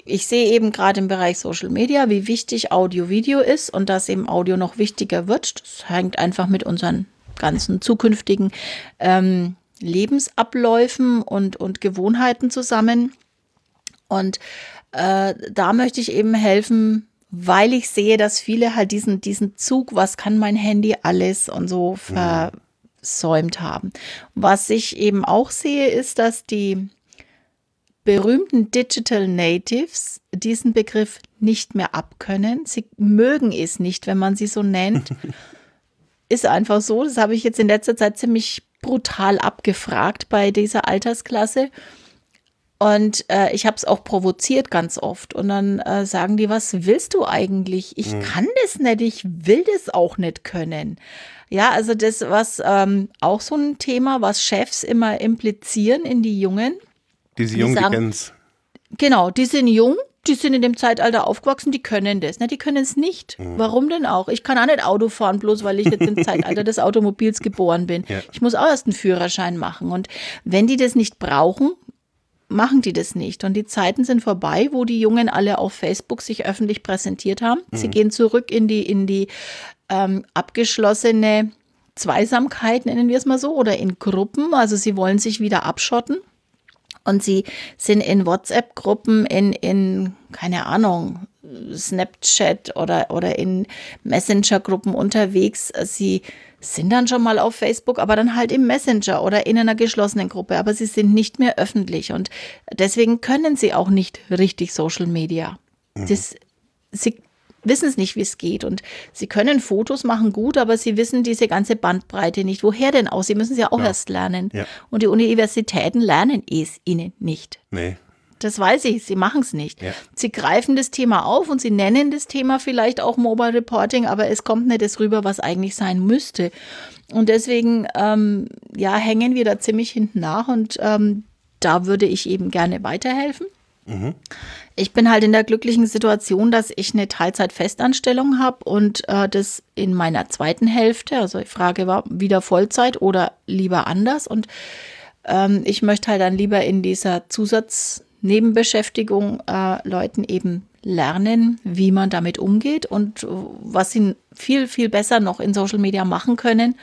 S2: ich sehe eben gerade im Bereich Social Media, wie wichtig Audio-Video ist und dass eben Audio noch wichtiger wird. Das hängt einfach mit unseren ganzen zukünftigen ähm, Lebensabläufen und, und Gewohnheiten zusammen. Und äh, da möchte ich eben helfen, weil ich sehe, dass viele halt diesen, diesen Zug, was kann mein Handy alles und so versäumt haben. Was ich eben auch sehe, ist, dass die berühmten Digital Natives diesen Begriff nicht mehr abkönnen. Sie mögen es nicht, wenn man sie so nennt. ist einfach so. Das habe ich jetzt in letzter Zeit ziemlich brutal abgefragt bei dieser Altersklasse. Und äh, ich habe es auch provoziert ganz oft. Und dann äh, sagen die, was willst du eigentlich? Ich mhm. kann das nicht, ich will das auch nicht können. Ja, also das, was ähm, auch so ein Thema, was Chefs immer implizieren in die Jungen.
S1: Diese Jungen, die, sagen, die
S2: Genau, die sind jung, die sind in dem Zeitalter aufgewachsen, die können das. Ne? Die können es nicht. Mhm. Warum denn auch? Ich kann auch nicht Auto fahren, bloß weil ich jetzt im Zeitalter des Automobils geboren bin. Ja. Ich muss auch erst einen Führerschein machen. Und wenn die das nicht brauchen, machen die das nicht. Und die Zeiten sind vorbei, wo die Jungen alle auf Facebook sich öffentlich präsentiert haben. Mhm. Sie gehen zurück in die, in die ähm, abgeschlossene Zweisamkeit, nennen wir es mal so, oder in Gruppen. Also sie wollen sich wieder abschotten. Und sie sind in WhatsApp-Gruppen, in, in, keine Ahnung, Snapchat oder, oder in Messenger-Gruppen unterwegs. Sie sind dann schon mal auf Facebook, aber dann halt im Messenger oder in einer geschlossenen Gruppe, aber sie sind nicht mehr öffentlich und deswegen können sie auch nicht richtig Social Media. Mhm. Das, sie wissen es nicht, wie es geht und sie können Fotos machen gut, aber sie wissen diese ganze Bandbreite nicht. Woher denn aus? Sie müssen es ja auch ja. erst lernen. Ja. Und die Universitäten lernen es ihnen nicht.
S1: Nee.
S2: Das weiß ich, sie machen es nicht. Ja. Sie greifen das Thema auf und sie nennen das Thema vielleicht auch Mobile Reporting, aber es kommt nicht das rüber, was eigentlich sein müsste. Und deswegen, ähm, ja, hängen wir da ziemlich hinten nach und ähm, da würde ich eben gerne weiterhelfen. Mhm. Ich bin halt in der glücklichen Situation, dass ich eine Teilzeit-Festanstellung habe und äh, das in meiner zweiten Hälfte, also die Frage war wieder Vollzeit oder lieber anders und ähm, ich möchte halt dann lieber in dieser Zusatz- Nebenbeschäftigung äh, Leuten eben lernen, wie man damit umgeht und was sie viel, viel besser noch in Social Media machen können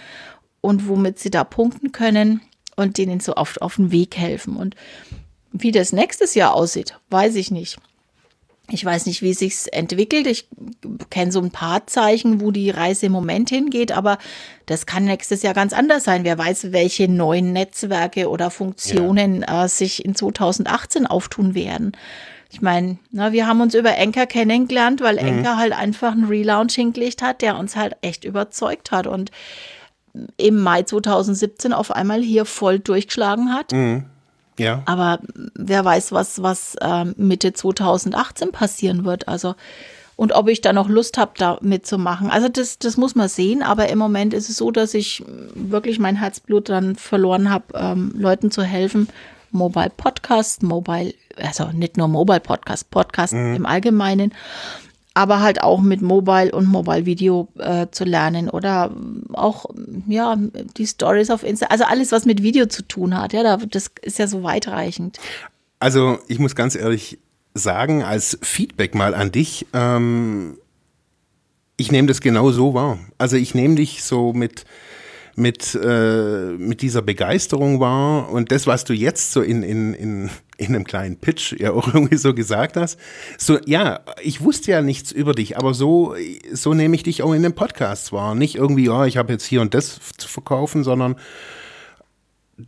S2: und womit sie da punkten können und denen so oft auf den Weg helfen. Und wie das nächstes Jahr aussieht, weiß ich nicht. Ich weiß nicht, wie es sich entwickelt. Ich kenne so ein paar Zeichen, wo die Reise im Moment hingeht, aber das kann nächstes Jahr ganz anders sein. Wer weiß, welche neuen Netzwerke oder Funktionen ja. äh, sich in 2018 auftun werden. Ich meine, wir haben uns über Enker kennengelernt, weil mhm. Enker halt einfach einen Relaunch hingelegt hat, der uns halt echt überzeugt hat und im Mai 2017 auf einmal hier voll durchgeschlagen hat. Mhm.
S1: Ja.
S2: Aber wer weiß, was, was äh, Mitte 2018 passieren wird. Also, und ob ich da noch Lust habe, da mitzumachen. Also, das, das muss man sehen. Aber im Moment ist es so, dass ich wirklich mein Herzblut dann verloren habe, ähm, Leuten zu helfen. Mobile Podcast, Mobile, also nicht nur Mobile Podcast, Podcast mhm. im Allgemeinen aber halt auch mit Mobile und Mobile Video äh, zu lernen oder auch ja die Stories auf Insta, also alles was mit Video zu tun hat, ja, das ist ja so weitreichend.
S1: Also ich muss ganz ehrlich sagen, als Feedback mal an dich, ähm, ich nehme das genau so wahr. Also ich nehme dich so mit mit, äh, mit dieser Begeisterung wahr und das, was du jetzt so in, in, in, in einem kleinen Pitch ja auch irgendwie so gesagt hast. So, ja, ich wusste ja nichts über dich, aber so, so nehme ich dich auch in den Podcasts wahr. Nicht irgendwie, ja, ich habe jetzt hier und das zu verkaufen, sondern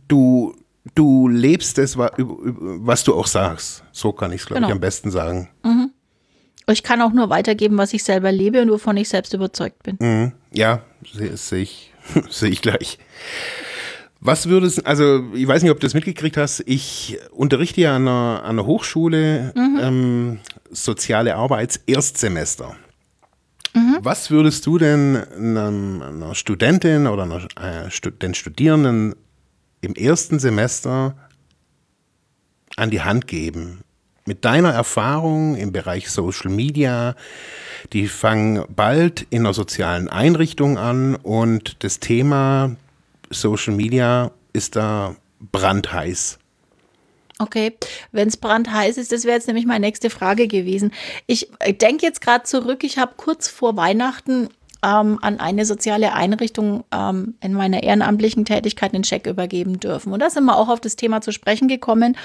S1: du, du lebst es, was du auch sagst. So kann ich es, glaube genau. ich, am besten sagen.
S2: Mhm. Ich kann auch nur weitergeben, was ich selber lebe und wovon ich selbst überzeugt bin.
S1: Mhm. Ja, sehe ich Sehe ich gleich. Was würdest, also ich weiß nicht, ob du das mitgekriegt hast, ich unterrichte ja an einer, an einer Hochschule mhm. ähm, soziale Arbeits Erstsemester. Mhm. Was würdest du denn einer, einer Studentin oder einer, äh, den Studierenden im ersten Semester an die Hand geben? Mit deiner Erfahrung im Bereich Social Media, die fangen bald in einer sozialen Einrichtung an und das Thema Social Media ist da brandheiß.
S2: Okay, wenn es brandheiß ist, das wäre jetzt nämlich meine nächste Frage gewesen. Ich denke jetzt gerade zurück, ich habe kurz vor Weihnachten ähm, an eine soziale Einrichtung ähm, in meiner ehrenamtlichen Tätigkeit einen Scheck übergeben dürfen. Und da sind wir auch auf das Thema zu sprechen gekommen.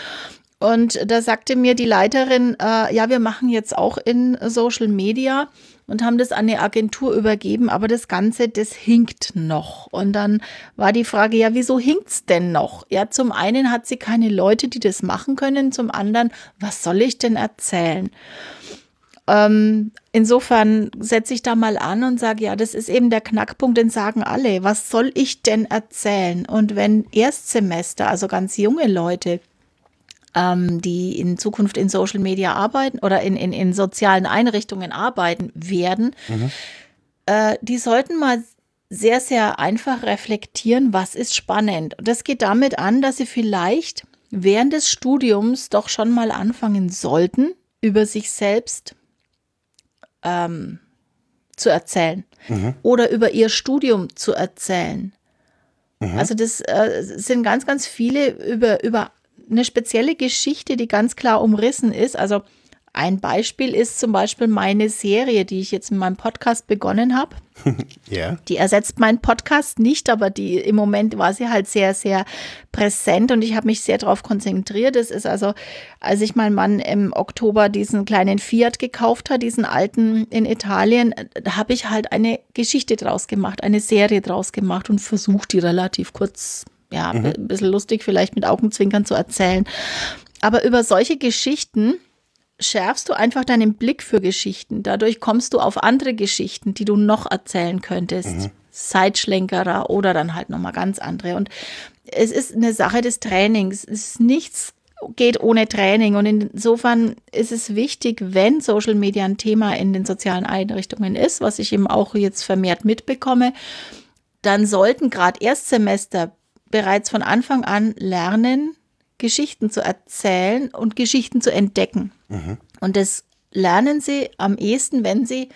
S2: Und da sagte mir die Leiterin, äh, ja, wir machen jetzt auch in Social Media und haben das an eine Agentur übergeben, aber das Ganze, das hinkt noch. Und dann war die Frage, ja, wieso hinkt's denn noch? Ja, zum einen hat sie keine Leute, die das machen können, zum anderen, was soll ich denn erzählen? Ähm, insofern setze ich da mal an und sage, ja, das ist eben der Knackpunkt, den sagen alle. Was soll ich denn erzählen? Und wenn Erstsemester, also ganz junge Leute, ähm, die in Zukunft in Social Media arbeiten oder in, in, in sozialen Einrichtungen arbeiten werden, mhm. äh, die sollten mal sehr, sehr einfach reflektieren, was ist spannend. Und das geht damit an, dass sie vielleicht während des Studiums doch schon mal anfangen sollten, über sich selbst ähm, zu erzählen mhm. oder über ihr Studium zu erzählen. Mhm. Also das äh, sind ganz, ganz viele über, über eine spezielle Geschichte, die ganz klar umrissen ist. Also ein Beispiel ist zum Beispiel meine Serie, die ich jetzt in meinem Podcast begonnen habe. ja. Die ersetzt meinen Podcast nicht, aber die im Moment war sie halt sehr, sehr präsent und ich habe mich sehr darauf konzentriert. Es ist also, als ich mein Mann im Oktober diesen kleinen Fiat gekauft hat, diesen alten in Italien, da habe ich halt eine Geschichte draus gemacht, eine Serie draus gemacht und versucht, die relativ kurz ja, mhm. ein bisschen lustig vielleicht mit Augenzwinkern zu erzählen. Aber über solche Geschichten schärfst du einfach deinen Blick für Geschichten. Dadurch kommst du auf andere Geschichten, die du noch erzählen könntest. Mhm. Zeitschlenkerer oder dann halt nochmal ganz andere. Und es ist eine Sache des Trainings. Es ist nichts geht ohne Training. Und insofern ist es wichtig, wenn Social Media ein Thema in den sozialen Einrichtungen ist, was ich eben auch jetzt vermehrt mitbekomme, dann sollten gerade Erstsemester bereits von Anfang an lernen, Geschichten zu erzählen und Geschichten zu entdecken. Mhm. Und das lernen sie am ehesten, wenn sie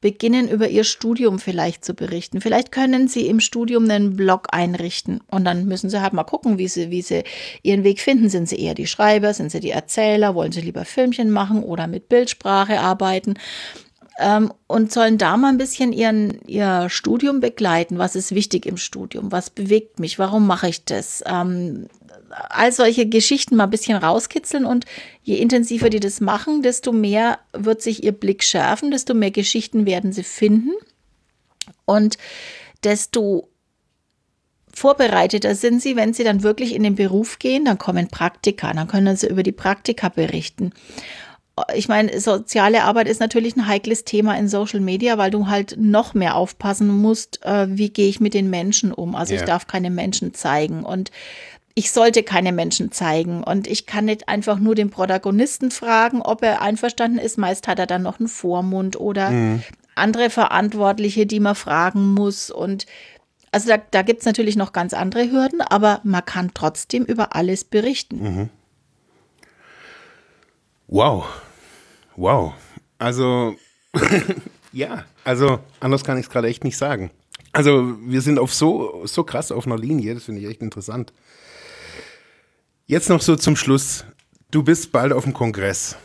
S2: beginnen, über ihr Studium vielleicht zu berichten. Vielleicht können sie im Studium einen Blog einrichten und dann müssen sie halt mal gucken, wie sie, wie sie ihren Weg finden. Sind sie eher die Schreiber, sind sie die Erzähler, wollen sie lieber Filmchen machen oder mit Bildsprache arbeiten? Ähm, und sollen da mal ein bisschen ihren, ihr Studium begleiten. Was ist wichtig im Studium? Was bewegt mich? Warum mache ich das? Ähm, all solche Geschichten mal ein bisschen rauskitzeln und je intensiver die das machen, desto mehr wird sich ihr Blick schärfen, desto mehr Geschichten werden sie finden und desto vorbereiteter sind sie, wenn sie dann wirklich in den Beruf gehen, dann kommen Praktika, dann können sie über die Praktika berichten ich meine, soziale Arbeit ist natürlich ein heikles Thema in Social Media, weil du halt noch mehr aufpassen musst, äh, wie gehe ich mit den Menschen um. Also ja. ich darf keine Menschen zeigen und ich sollte keine Menschen zeigen und ich kann nicht einfach nur den Protagonisten fragen, ob er einverstanden ist. Meist hat er dann noch einen Vormund oder mhm. andere Verantwortliche, die man fragen muss und also da, da gibt es natürlich noch ganz andere Hürden, aber man kann trotzdem über alles berichten. Mhm.
S1: Wow. Wow. Also, ja, also anders kann ich es gerade echt nicht sagen. Also, wir sind auf so, so krass auf einer Linie, das finde ich echt interessant. Jetzt noch so zum Schluss. Du bist bald auf dem Kongress.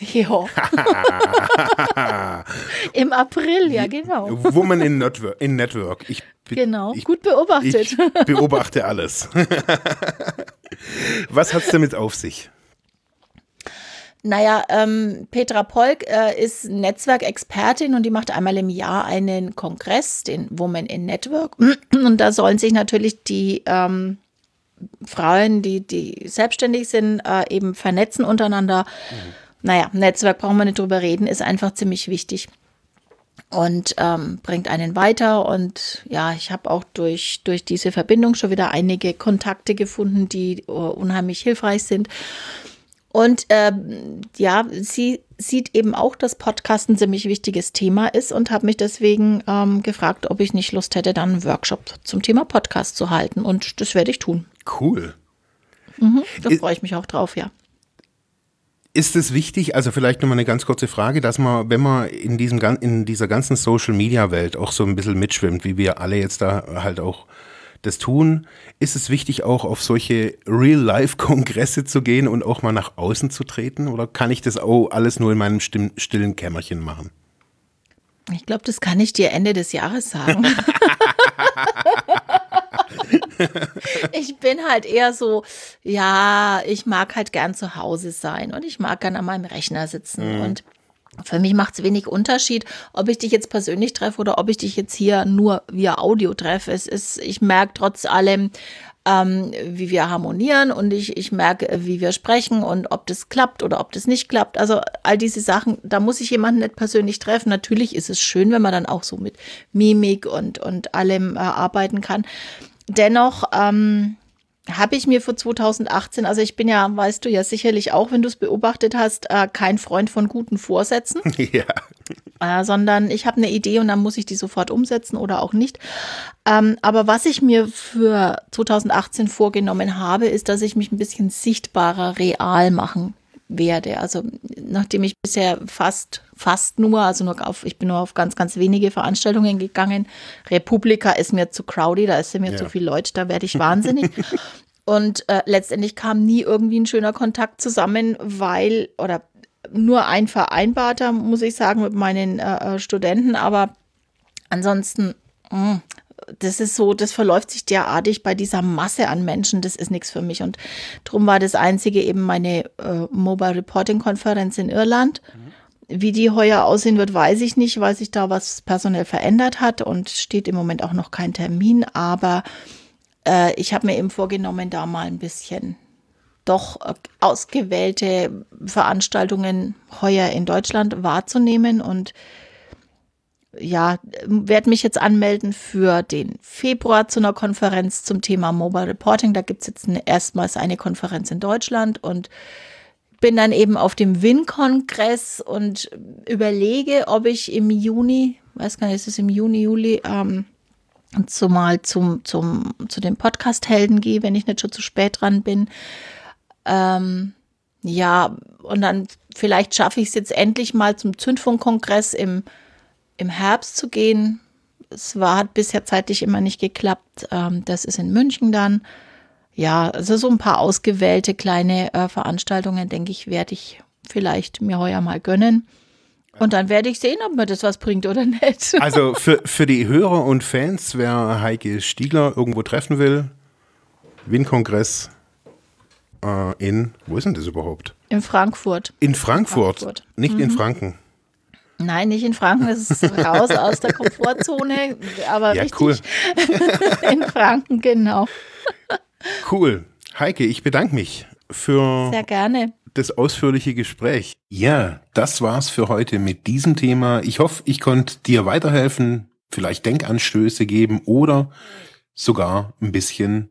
S2: Ja. Im April, ja, genau.
S1: Woman in Network. In Network.
S2: Ich, genau, ich, gut beobachtet.
S1: Ich beobachte alles. Was hat es damit auf sich?
S2: Naja, ähm, Petra Polk äh, ist Netzwerkexpertin und die macht einmal im Jahr einen Kongress, den Women in Network. Und da sollen sich natürlich die ähm, Frauen, die, die selbstständig sind, äh, eben vernetzen untereinander. Mhm. Naja, Netzwerk brauchen wir nicht drüber reden, ist einfach ziemlich wichtig und ähm, bringt einen weiter. Und ja, ich habe auch durch, durch diese Verbindung schon wieder einige Kontakte gefunden, die uh, unheimlich hilfreich sind. Und äh, ja, sie sieht eben auch, dass Podcast ein ziemlich wichtiges Thema ist und habe mich deswegen ähm, gefragt, ob ich nicht Lust hätte, dann einen Workshop zum Thema Podcast zu halten. Und das werde ich tun.
S1: Cool.
S2: Mhm, da freue ich mich auch drauf, ja.
S1: Ist es wichtig, also vielleicht nochmal eine ganz kurze Frage, dass man, wenn man in, diesem, in dieser ganzen Social-Media-Welt auch so ein bisschen mitschwimmt, wie wir alle jetzt da halt auch das tun? Ist es wichtig, auch auf solche Real-Life-Kongresse zu gehen und auch mal nach außen zu treten? Oder kann ich das auch alles nur in meinem stillen Kämmerchen machen?
S2: Ich glaube, das kann ich dir Ende des Jahres sagen. ich bin halt eher so, ja, ich mag halt gern zu Hause sein und ich mag gern an meinem Rechner sitzen mhm. und für mich macht es wenig Unterschied, ob ich dich jetzt persönlich treffe oder ob ich dich jetzt hier nur via Audio treffe. Es ist, ich merke trotz allem, ähm, wie wir harmonieren und ich, ich merke, wie wir sprechen und ob das klappt oder ob das nicht klappt. Also all diese Sachen, da muss ich jemanden nicht persönlich treffen. Natürlich ist es schön, wenn man dann auch so mit Mimik und, und allem äh, arbeiten kann. Dennoch, ähm, habe ich mir für 2018, also ich bin ja, weißt du ja sicherlich auch, wenn du es beobachtet hast, äh, kein Freund von guten Vorsätzen. Ja. Äh, sondern ich habe eine Idee und dann muss ich die sofort umsetzen oder auch nicht. Ähm, aber was ich mir für 2018 vorgenommen habe, ist, dass ich mich ein bisschen sichtbarer real machen werde. Also nachdem ich bisher fast, fast nur, also nur auf, ich bin nur auf ganz, ganz wenige Veranstaltungen gegangen. Republika ist mir zu crowdy, da ist mir ja. zu viele Leute, da werde ich wahnsinnig. Und äh, letztendlich kam nie irgendwie ein schöner Kontakt zusammen, weil, oder nur ein vereinbarter, muss ich sagen, mit meinen äh, äh Studenten, aber ansonsten mh, mm, das ist so, das verläuft sich derartig bei dieser Masse an Menschen, das ist nichts für mich. Und darum war das einzige eben meine äh, Mobile Reporting Konferenz in Irland. Mhm. Wie die heuer aussehen wird, weiß ich nicht, weil sich da was personell verändert hat und steht im Moment auch noch kein Termin. Aber äh, ich habe mir eben vorgenommen, da mal ein bisschen doch äh, ausgewählte Veranstaltungen heuer in Deutschland wahrzunehmen und ja, werde mich jetzt anmelden für den Februar zu einer Konferenz zum Thema Mobile Reporting. Da gibt es jetzt eine, erstmals eine Konferenz in Deutschland und bin dann eben auf dem WIN-Kongress und überlege, ob ich im Juni, weiß gar nicht, ist es im Juni, Juli, ähm, zumal zum, zum, zu den Podcast-Helden gehe, wenn ich nicht schon zu spät dran bin. Ähm, ja, und dann vielleicht schaffe ich es jetzt endlich mal zum Zündfunk-Kongress im im Herbst zu gehen. Es war, hat bisher zeitlich immer nicht geklappt. Ähm, das ist in München dann. Ja, also so ein paar ausgewählte kleine äh, Veranstaltungen, denke ich, werde ich vielleicht mir heuer mal gönnen. Und dann werde ich sehen, ob mir das was bringt oder nicht.
S1: Also für, für die Hörer und Fans, wer Heike Stiegler irgendwo treffen will, Wien-Kongress äh, in, wo ist denn das überhaupt?
S2: In Frankfurt.
S1: In Frankfurt, Frankfurt. nicht mhm. in Franken.
S2: Nein, nicht in Franken, das ist raus aus der Komfortzone, aber ja, richtig cool. in Franken, genau.
S1: Cool. Heike, ich bedanke mich für
S2: Sehr gerne.
S1: das ausführliche Gespräch. Ja, das war's für heute mit diesem Thema. Ich hoffe, ich konnte dir weiterhelfen, vielleicht Denkanstöße geben oder sogar ein bisschen